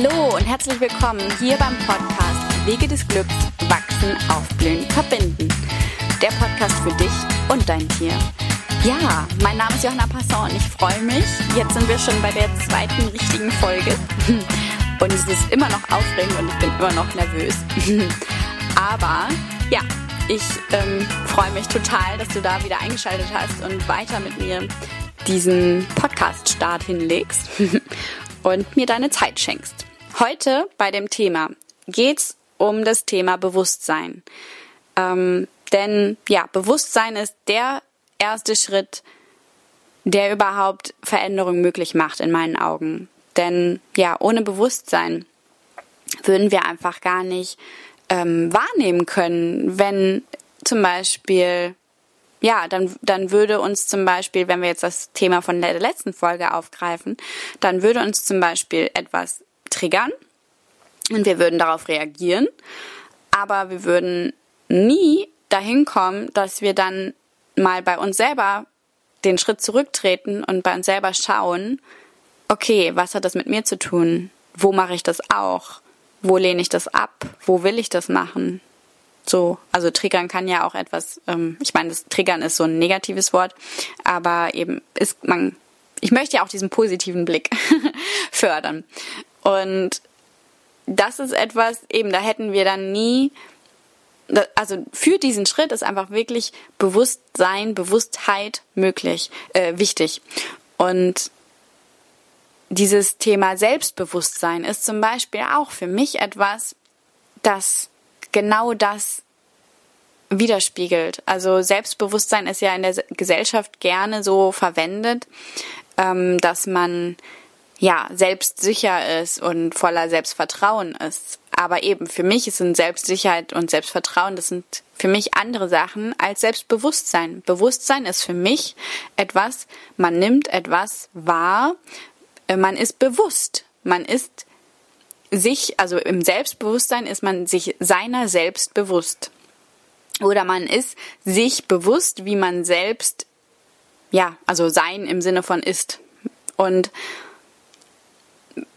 Hallo und herzlich willkommen hier beim Podcast Wege des Glücks, Wachsen, Aufblühen, Verbinden. Der Podcast für dich und dein Tier. Ja, mein Name ist Johanna Passon und ich freue mich. Jetzt sind wir schon bei der zweiten richtigen Folge. Und es ist immer noch aufregend und ich bin immer noch nervös. Aber ja, ich ähm, freue mich total, dass du da wieder eingeschaltet hast und weiter mit mir diesen Podcast-Start hinlegst und mir deine Zeit schenkst. Heute bei dem Thema geht's um das Thema Bewusstsein. Ähm, denn ja, Bewusstsein ist der erste Schritt, der überhaupt Veränderung möglich macht in meinen Augen. Denn ja, ohne Bewusstsein würden wir einfach gar nicht ähm, wahrnehmen können, wenn zum Beispiel ja, dann, dann würde uns zum Beispiel, wenn wir jetzt das Thema von der letzten Folge aufgreifen, dann würde uns zum Beispiel etwas triggern und wir würden darauf reagieren, aber wir würden nie dahin kommen, dass wir dann mal bei uns selber den Schritt zurücktreten und bei uns selber schauen, okay, was hat das mit mir zu tun? Wo mache ich das auch? Wo lehne ich das ab? Wo will ich das machen? so, also triggern kann ja auch etwas, ähm, ich meine, das Triggern ist so ein negatives Wort, aber eben ist man, ich möchte ja auch diesen positiven Blick fördern. Und das ist etwas, eben, da hätten wir dann nie, also für diesen Schritt ist einfach wirklich Bewusstsein, Bewusstheit möglich, äh, wichtig. Und dieses Thema Selbstbewusstsein ist zum Beispiel auch für mich etwas, das genau das widerspiegelt. Also Selbstbewusstsein ist ja in der Gesellschaft gerne so verwendet, ähm, dass man ja selbstsicher ist und voller Selbstvertrauen ist. Aber eben für mich sind Selbstsicherheit und Selbstvertrauen, das sind für mich andere Sachen als Selbstbewusstsein. Bewusstsein ist für mich etwas, man nimmt etwas wahr, äh, man ist bewusst, man ist sich, also im Selbstbewusstsein ist man sich seiner selbst bewusst. Oder man ist sich bewusst, wie man selbst, ja, also sein im Sinne von ist. Und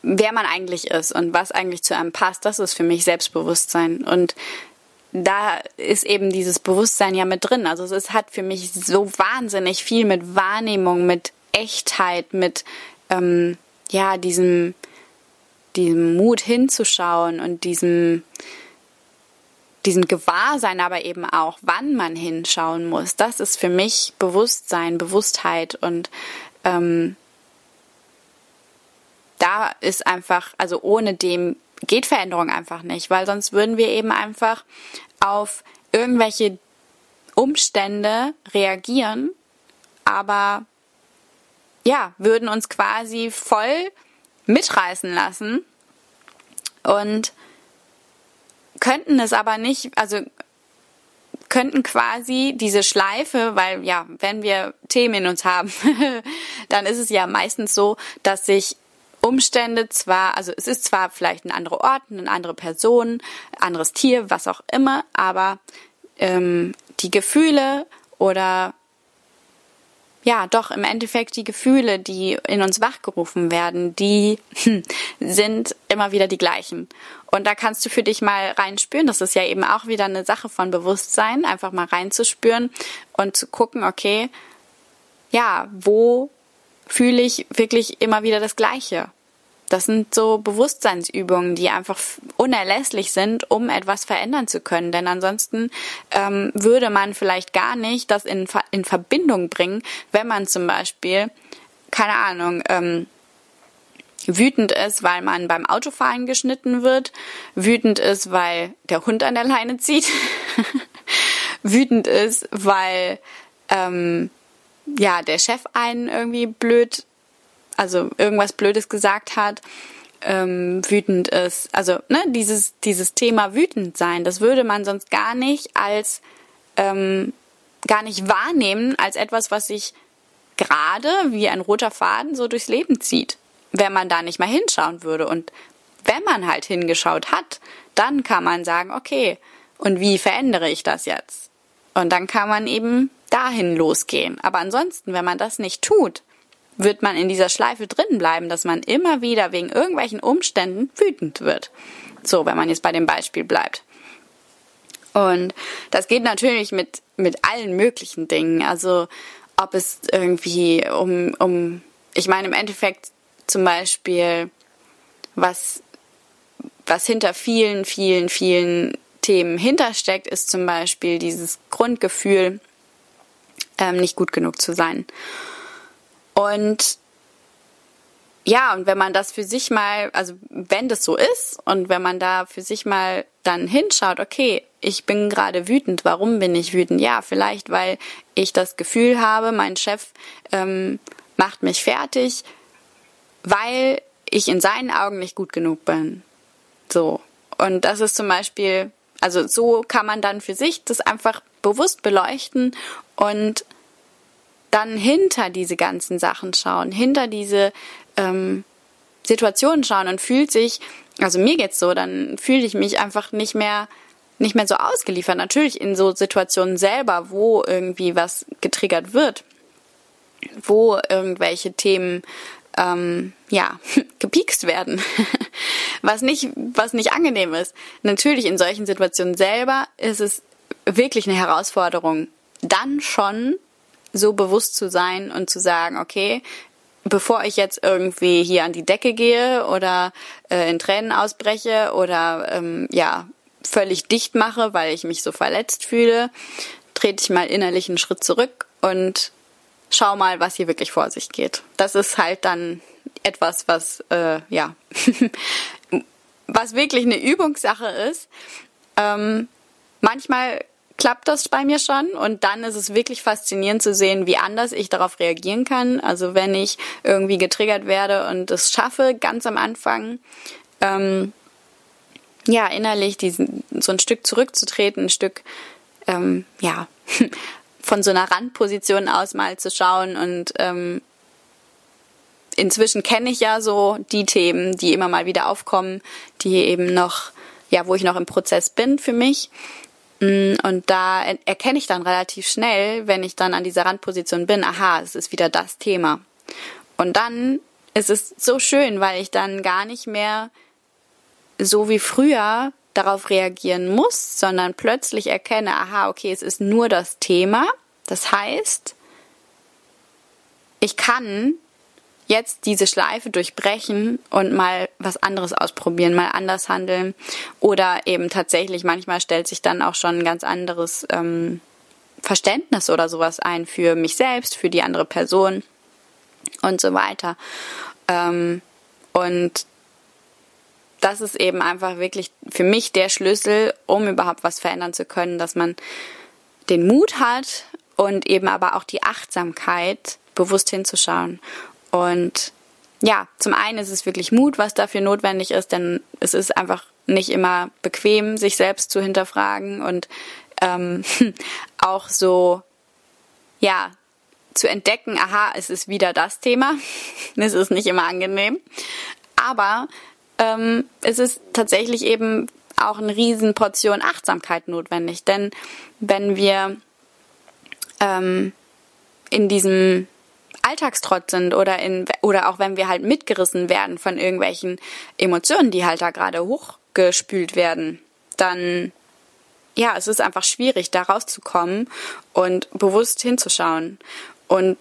wer man eigentlich ist und was eigentlich zu einem passt, das ist für mich Selbstbewusstsein. Und da ist eben dieses Bewusstsein ja mit drin. Also es hat für mich so wahnsinnig viel mit Wahrnehmung, mit Echtheit, mit ähm, ja diesem diesem Mut hinzuschauen und diesem, diesem Gewahrsein aber eben auch, wann man hinschauen muss. Das ist für mich Bewusstsein, Bewusstheit und ähm, ist einfach, also ohne dem geht Veränderung einfach nicht, weil sonst würden wir eben einfach auf irgendwelche Umstände reagieren, aber ja, würden uns quasi voll mitreißen lassen und könnten es aber nicht, also könnten quasi diese Schleife, weil ja, wenn wir Themen in uns haben, dann ist es ja meistens so, dass sich Umstände zwar, also es ist zwar vielleicht ein anderer Ort, eine andere Person, anderes Tier, was auch immer, aber ähm, die Gefühle oder ja, doch im Endeffekt die Gefühle, die in uns wachgerufen werden, die hm, sind immer wieder die gleichen. Und da kannst du für dich mal reinspüren. Das ist ja eben auch wieder eine Sache von Bewusstsein, einfach mal reinzuspüren und zu gucken, okay, ja, wo fühle ich wirklich immer wieder das Gleiche? Das sind so Bewusstseinsübungen, die einfach unerlässlich sind, um etwas verändern zu können. Denn ansonsten ähm, würde man vielleicht gar nicht das in, in Verbindung bringen, wenn man zum Beispiel, keine Ahnung, ähm, wütend ist, weil man beim Autofahren geschnitten wird, wütend ist, weil der Hund an der Leine zieht, wütend ist, weil ähm, ja der Chef einen irgendwie blöd also irgendwas Blödes gesagt hat, ähm, wütend ist. Also ne, dieses, dieses Thema wütend sein, das würde man sonst gar nicht als ähm, gar nicht wahrnehmen als etwas, was sich gerade wie ein roter Faden so durchs Leben zieht, wenn man da nicht mal hinschauen würde. Und wenn man halt hingeschaut hat, dann kann man sagen, okay, und wie verändere ich das jetzt? Und dann kann man eben dahin losgehen. Aber ansonsten, wenn man das nicht tut, wird man in dieser Schleife drin bleiben, dass man immer wieder wegen irgendwelchen Umständen wütend wird. So, wenn man jetzt bei dem Beispiel bleibt. Und das geht natürlich mit, mit allen möglichen Dingen. Also, ob es irgendwie um, um, ich meine, im Endeffekt zum Beispiel, was, was hinter vielen, vielen, vielen Themen hintersteckt, ist zum Beispiel dieses Grundgefühl, ähm, nicht gut genug zu sein. Und ja, und wenn man das für sich mal, also wenn das so ist und wenn man da für sich mal dann hinschaut, okay, ich bin gerade wütend, warum bin ich wütend? Ja, vielleicht, weil ich das Gefühl habe, mein Chef ähm, macht mich fertig, weil ich in seinen Augen nicht gut genug bin. So. Und das ist zum Beispiel, also so kann man dann für sich das einfach bewusst beleuchten und dann hinter diese ganzen Sachen schauen, hinter diese ähm, Situationen schauen und fühlt sich, also mir geht's so, dann fühle ich mich einfach nicht mehr nicht mehr so ausgeliefert. Natürlich in so Situationen selber, wo irgendwie was getriggert wird, wo irgendwelche Themen ähm, ja gepiekst werden, was nicht was nicht angenehm ist. Natürlich in solchen Situationen selber ist es wirklich eine Herausforderung, dann schon so bewusst zu sein und zu sagen, okay, bevor ich jetzt irgendwie hier an die Decke gehe oder äh, in Tränen ausbreche oder ähm, ja völlig dicht mache, weil ich mich so verletzt fühle, trete ich mal innerlich einen Schritt zurück und schau mal, was hier wirklich vor sich geht. Das ist halt dann etwas, was äh, ja was wirklich eine Übungssache ist. Ähm, manchmal klappt das bei mir schon und dann ist es wirklich faszinierend zu sehen, wie anders ich darauf reagieren kann. Also wenn ich irgendwie getriggert werde und es schaffe, ganz am Anfang, ähm, ja, innerlich diesen, so ein Stück zurückzutreten, ein Stück, ähm, ja, von so einer Randposition aus mal zu schauen und ähm, inzwischen kenne ich ja so die Themen, die immer mal wieder aufkommen, die eben noch, ja, wo ich noch im Prozess bin für mich. Mm, und da erkenne ich dann relativ schnell, wenn ich dann an dieser Randposition bin, aha, es ist wieder das Thema. Und dann ist es so schön, weil ich dann gar nicht mehr so wie früher darauf reagieren muss, sondern plötzlich erkenne, aha, okay, es ist nur das Thema. Das heißt, ich kann jetzt diese Schleife durchbrechen und mal was anderes ausprobieren, mal anders handeln oder eben tatsächlich manchmal stellt sich dann auch schon ein ganz anderes ähm, Verständnis oder sowas ein für mich selbst, für die andere Person und so weiter. Ähm, und das ist eben einfach wirklich für mich der Schlüssel, um überhaupt was verändern zu können, dass man den Mut hat und eben aber auch die Achtsamkeit, bewusst hinzuschauen und ja, zum einen ist es wirklich Mut, was dafür notwendig ist, denn es ist einfach nicht immer bequem, sich selbst zu hinterfragen und ähm, auch so, ja, zu entdecken, aha, es ist wieder das Thema. es ist nicht immer angenehm. Aber ähm, es ist tatsächlich eben auch eine Riesenportion Achtsamkeit notwendig. Denn wenn wir ähm, in diesem Alltagstrott sind oder in oder auch wenn wir halt mitgerissen werden von irgendwelchen Emotionen, die halt da gerade hochgespült werden, dann ja, es ist einfach schwierig, da rauszukommen und bewusst hinzuschauen. Und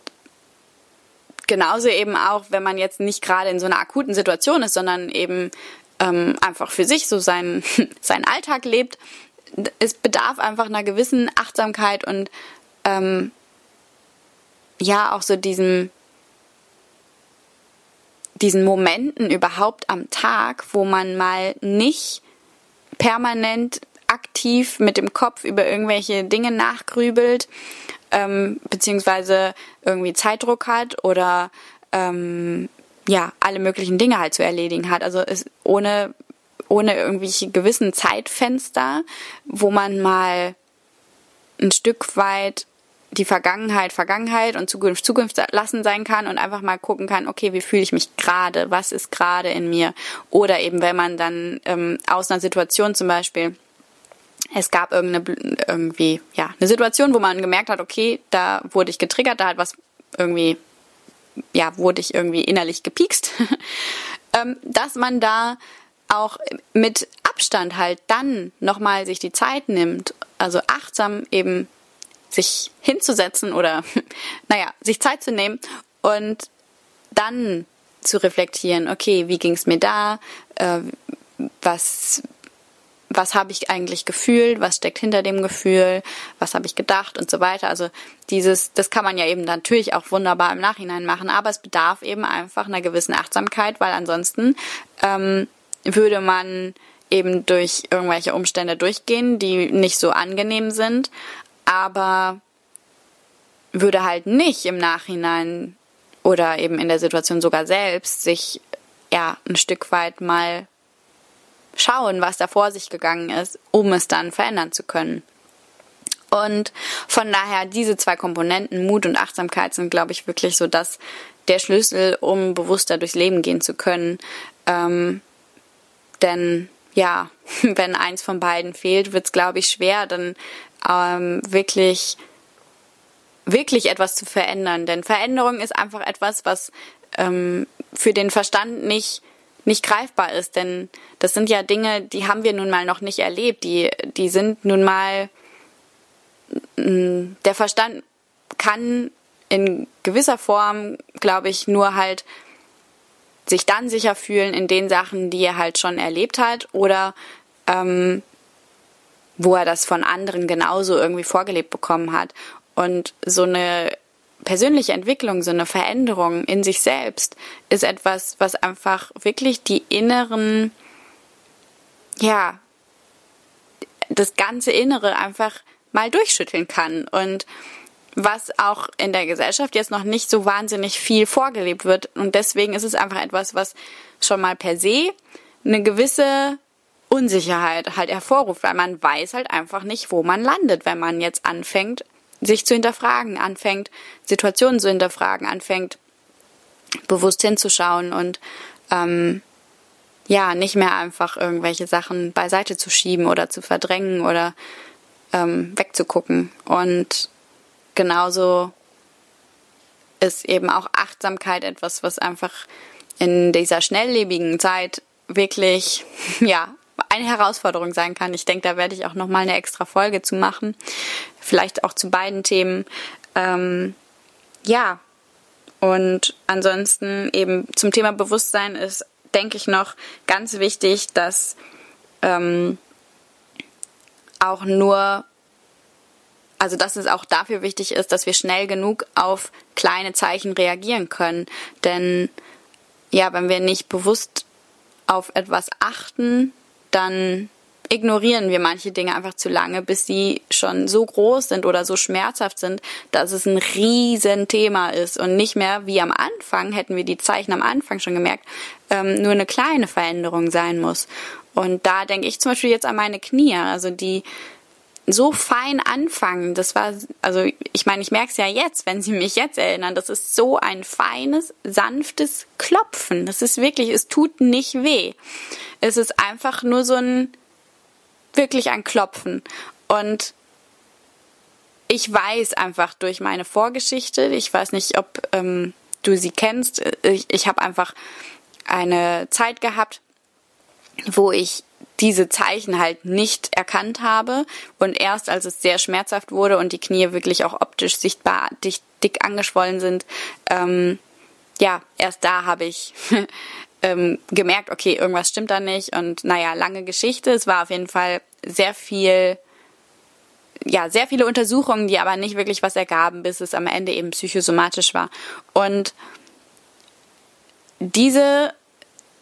genauso eben auch, wenn man jetzt nicht gerade in so einer akuten Situation ist, sondern eben ähm, einfach für sich so seinen, seinen Alltag lebt, es bedarf einfach einer gewissen Achtsamkeit und ähm, ja auch so diesen diesen Momenten überhaupt am Tag, wo man mal nicht permanent aktiv mit dem Kopf über irgendwelche Dinge nachgrübelt, ähm, beziehungsweise irgendwie Zeitdruck hat oder ähm, ja, alle möglichen Dinge halt zu erledigen hat. Also es ohne, ohne irgendwelche gewissen Zeitfenster, wo man mal ein Stück weit die Vergangenheit Vergangenheit und Zukunft Zukunft lassen sein kann und einfach mal gucken kann, okay, wie fühle ich mich gerade, was ist gerade in mir? Oder eben wenn man dann ähm, aus einer Situation zum Beispiel es gab irgendeine irgendwie ja eine Situation, wo man gemerkt hat, okay, da wurde ich getriggert, da hat was irgendwie ja, wurde ich irgendwie innerlich gepiekst, ähm, dass man da auch mit Abstand halt dann nochmal sich die Zeit nimmt, also achtsam eben sich hinzusetzen oder, naja, sich Zeit zu nehmen und dann zu reflektieren, okay, wie ging es mir da, äh, was, was habe ich eigentlich gefühlt, was steckt hinter dem Gefühl, was habe ich gedacht? Und so weiter. Also dieses, das kann man ja eben natürlich auch wunderbar im Nachhinein machen, aber es bedarf eben einfach einer gewissen Achtsamkeit, weil ansonsten ähm, würde man eben durch irgendwelche Umstände durchgehen, die nicht so angenehm sind, aber würde halt nicht im Nachhinein oder eben in der Situation sogar selbst sich ja ein Stück weit mal schauen, was da vor sich gegangen ist, um es dann verändern zu können. Und von daher, diese zwei Komponenten, Mut und Achtsamkeit, sind, glaube ich, wirklich so dass der Schlüssel, um bewusster durchs Leben gehen zu können. Ähm, denn ja, wenn eins von beiden fehlt, wird es, glaube ich, schwer, dann ähm, wirklich, wirklich etwas zu verändern. Denn Veränderung ist einfach etwas, was ähm, für den Verstand nicht nicht greifbar ist, denn das sind ja Dinge, die haben wir nun mal noch nicht erlebt, die, die sind nun mal, mm, der Verstand kann in gewisser Form, glaube ich, nur halt sich dann sicher fühlen in den Sachen, die er halt schon erlebt hat oder ähm, wo er das von anderen genauso irgendwie vorgelebt bekommen hat. Und so eine persönliche Entwicklung, so eine Veränderung in sich selbst ist etwas, was einfach wirklich die inneren, ja, das ganze Innere einfach mal durchschütteln kann. Und was auch in der Gesellschaft jetzt noch nicht so wahnsinnig viel vorgelebt wird. Und deswegen ist es einfach etwas, was schon mal per se eine gewisse Unsicherheit halt hervorruft, weil man weiß halt einfach nicht, wo man landet, wenn man jetzt anfängt, sich zu hinterfragen, anfängt, Situationen zu hinterfragen, anfängt, bewusst hinzuschauen und ähm, ja, nicht mehr einfach irgendwelche Sachen beiseite zu schieben oder zu verdrängen oder ähm, wegzugucken. Und genauso ist eben auch Achtsamkeit etwas, was einfach in dieser schnelllebigen Zeit wirklich, ja, eine Herausforderung sein kann. Ich denke, da werde ich auch nochmal eine extra Folge zu machen. Vielleicht auch zu beiden Themen. Ähm, ja. Und ansonsten eben zum Thema Bewusstsein ist, denke ich, noch ganz wichtig, dass ähm, auch nur also dass es auch dafür wichtig ist, dass wir schnell genug auf kleine Zeichen reagieren können. Denn ja, wenn wir nicht bewusst auf etwas achten, dann ignorieren wir manche Dinge einfach zu lange, bis sie schon so groß sind oder so schmerzhaft sind, dass es ein riesen Thema ist und nicht mehr wie am Anfang, hätten wir die Zeichen am Anfang schon gemerkt, ähm, nur eine kleine Veränderung sein muss. Und da denke ich zum Beispiel jetzt an meine Knie, also die so fein anfangen. Das war, also ich meine, ich merke es ja jetzt, wenn Sie mich jetzt erinnern, das ist so ein feines, sanftes Klopfen. Das ist wirklich, es tut nicht weh. Es ist einfach nur so ein, wirklich ein Klopfen. Und ich weiß einfach durch meine Vorgeschichte, ich weiß nicht, ob ähm, du sie kennst, ich, ich habe einfach eine Zeit gehabt, wo ich diese Zeichen halt nicht erkannt habe und erst als es sehr schmerzhaft wurde und die Knie wirklich auch optisch sichtbar dick, dick angeschwollen sind, ähm, ja, erst da habe ich ähm, gemerkt, okay, irgendwas stimmt da nicht und naja, lange Geschichte. Es war auf jeden Fall sehr viel, ja, sehr viele Untersuchungen, die aber nicht wirklich was ergaben, bis es am Ende eben psychosomatisch war. Und diese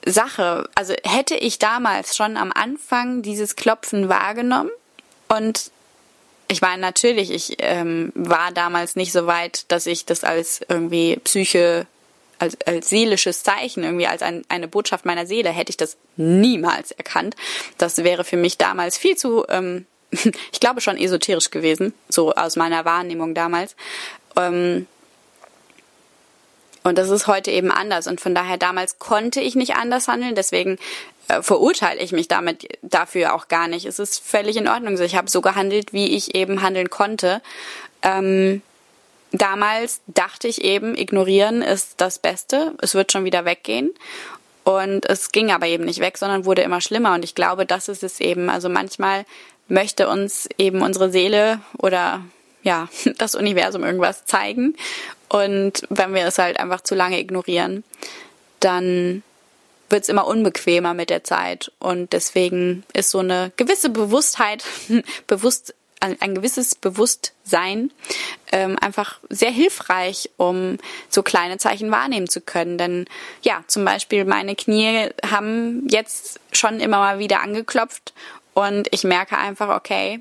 Sache. Also hätte ich damals schon am Anfang dieses Klopfen wahrgenommen und ich meine, natürlich, ich ähm, war damals nicht so weit, dass ich das als irgendwie Psyche, als, als seelisches Zeichen, irgendwie als ein, eine Botschaft meiner Seele, hätte ich das niemals erkannt. Das wäre für mich damals viel zu, ähm, ich glaube schon esoterisch gewesen, so aus meiner Wahrnehmung damals. Ähm, und das ist heute eben anders. Und von daher damals konnte ich nicht anders handeln. Deswegen äh, verurteile ich mich damit dafür auch gar nicht. Es ist völlig in Ordnung. Ich habe so gehandelt, wie ich eben handeln konnte. Ähm, damals dachte ich eben, ignorieren ist das Beste. Es wird schon wieder weggehen. Und es ging aber eben nicht weg, sondern wurde immer schlimmer. Und ich glaube, das ist es eben. Also manchmal möchte uns eben unsere Seele oder ja, das Universum irgendwas zeigen. Und wenn wir es halt einfach zu lange ignorieren, dann wird es immer unbequemer mit der Zeit. Und deswegen ist so eine gewisse Bewusstheit, bewusst, ein, gewisses Bewusstsein ähm, einfach sehr hilfreich, um so kleine Zeichen wahrnehmen zu können. Denn ja, zum Beispiel meine Knie haben jetzt schon immer mal wieder angeklopft und ich merke einfach, okay,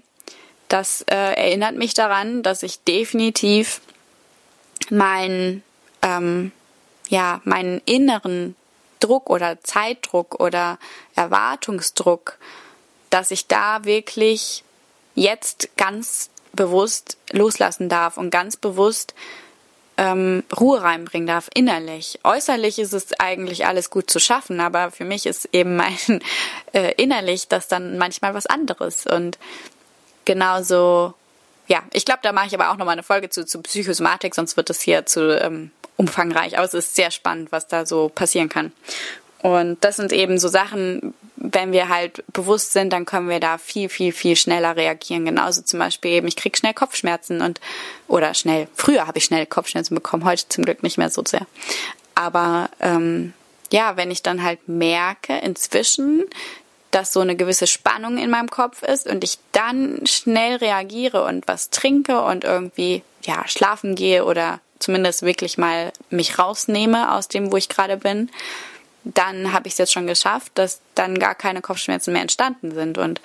das äh, erinnert mich daran, dass ich definitiv meinen, ähm, ja, meinen inneren Druck oder Zeitdruck oder Erwartungsdruck, dass ich da wirklich jetzt ganz bewusst loslassen darf und ganz bewusst ähm, Ruhe reinbringen darf, innerlich. Äußerlich ist es eigentlich alles gut zu schaffen, aber für mich ist eben mein äh, innerlich das dann manchmal was anderes. Und genauso, ja, ich glaube, da mache ich aber auch nochmal eine Folge zu, zu Psychosomatik, sonst wird es hier zu ähm, umfangreich. Aber es ist sehr spannend, was da so passieren kann. Und das sind eben so Sachen, wenn wir halt bewusst sind, dann können wir da viel, viel, viel schneller reagieren. Genauso zum Beispiel eben, ich krieg schnell Kopfschmerzen und oder schnell, früher habe ich schnell Kopfschmerzen bekommen, heute zum Glück nicht mehr so sehr. Aber ähm, ja, wenn ich dann halt merke inzwischen, dass so eine gewisse Spannung in meinem Kopf ist und ich dann schnell reagiere und was trinke und irgendwie ja schlafen gehe oder zumindest wirklich mal mich rausnehme aus dem, wo ich gerade bin, dann habe ich es jetzt schon geschafft, dass dann gar keine Kopfschmerzen mehr entstanden sind. Und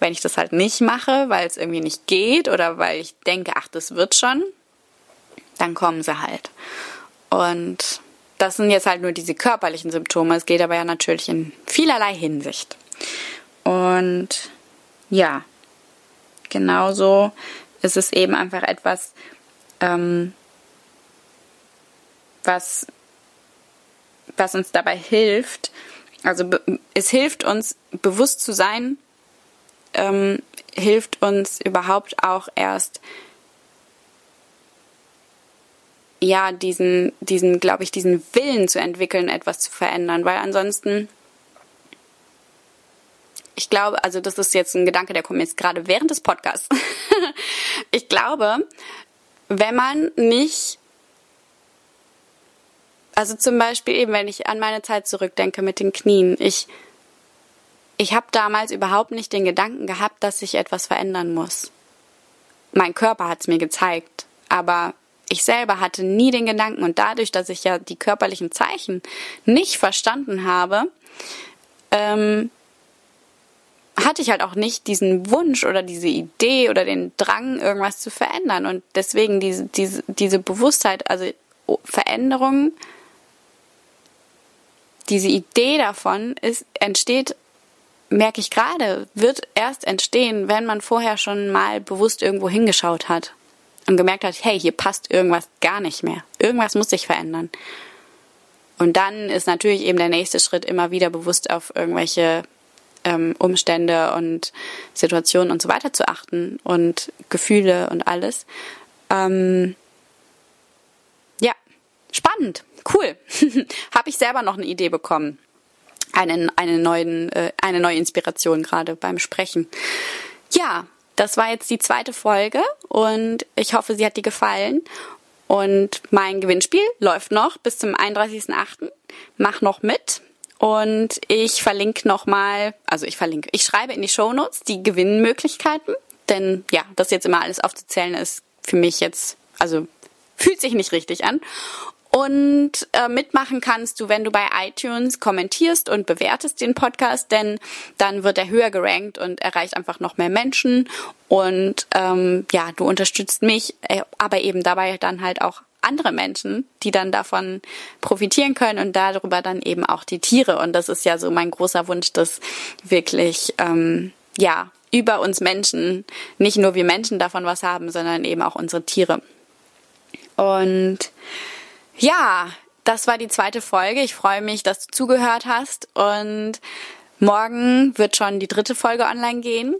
wenn ich das halt nicht mache, weil es irgendwie nicht geht oder weil ich denke, ach, das wird schon, dann kommen sie halt. Und das sind jetzt halt nur diese körperlichen Symptome. Es geht aber ja natürlich in vielerlei Hinsicht. Und ja, genauso ist es eben einfach etwas, ähm, was was uns dabei hilft. Also es hilft uns, bewusst zu sein, ähm, hilft uns überhaupt auch erst, ja, diesen, diesen, glaube ich, diesen Willen zu entwickeln, etwas zu verändern, weil ansonsten, ich glaube, also das ist jetzt ein Gedanke, der kommt jetzt gerade während des Podcasts. ich glaube, wenn man nicht also zum Beispiel eben, wenn ich an meine Zeit zurückdenke mit den Knien. Ich, ich habe damals überhaupt nicht den Gedanken gehabt, dass sich etwas verändern muss. Mein Körper hat es mir gezeigt, aber ich selber hatte nie den Gedanken und dadurch, dass ich ja die körperlichen Zeichen nicht verstanden habe, ähm, hatte ich halt auch nicht diesen Wunsch oder diese Idee oder den Drang, irgendwas zu verändern. Und deswegen diese, diese, diese Bewusstheit, also Veränderungen diese Idee davon ist, entsteht, merke ich gerade, wird erst entstehen, wenn man vorher schon mal bewusst irgendwo hingeschaut hat und gemerkt hat, hey, hier passt irgendwas gar nicht mehr. Irgendwas muss sich verändern. Und dann ist natürlich eben der nächste Schritt, immer wieder bewusst auf irgendwelche ähm, Umstände und Situationen und so weiter zu achten und Gefühle und alles. Ähm, ja, spannend cool. Habe ich selber noch eine Idee bekommen. Einen, eine, neuen, äh, eine neue Inspiration gerade beim Sprechen. Ja, das war jetzt die zweite Folge und ich hoffe, sie hat dir gefallen. Und mein Gewinnspiel läuft noch bis zum 31.08. Mach noch mit. Und ich verlinke nochmal, also ich verlinke, ich schreibe in die Shownotes die Gewinnmöglichkeiten. Denn ja, das jetzt immer alles aufzuzählen ist für mich jetzt, also fühlt sich nicht richtig an. Und äh, mitmachen kannst du, wenn du bei iTunes kommentierst und bewertest den Podcast, denn dann wird er höher gerankt und erreicht einfach noch mehr Menschen. Und ähm, ja, du unterstützt mich, äh, aber eben dabei dann halt auch andere Menschen, die dann davon profitieren können und darüber dann eben auch die Tiere. Und das ist ja so mein großer Wunsch, dass wirklich ähm, ja über uns Menschen nicht nur wir Menschen davon was haben, sondern eben auch unsere Tiere. Und ja, das war die zweite Folge. Ich freue mich, dass du zugehört hast und morgen wird schon die dritte Folge online gehen.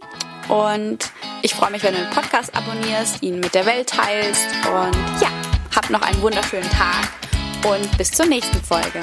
Und ich freue mich, wenn du den Podcast abonnierst, ihn mit der Welt teilst und ja, Hab noch einen wunderschönen Tag und bis zur nächsten Folge.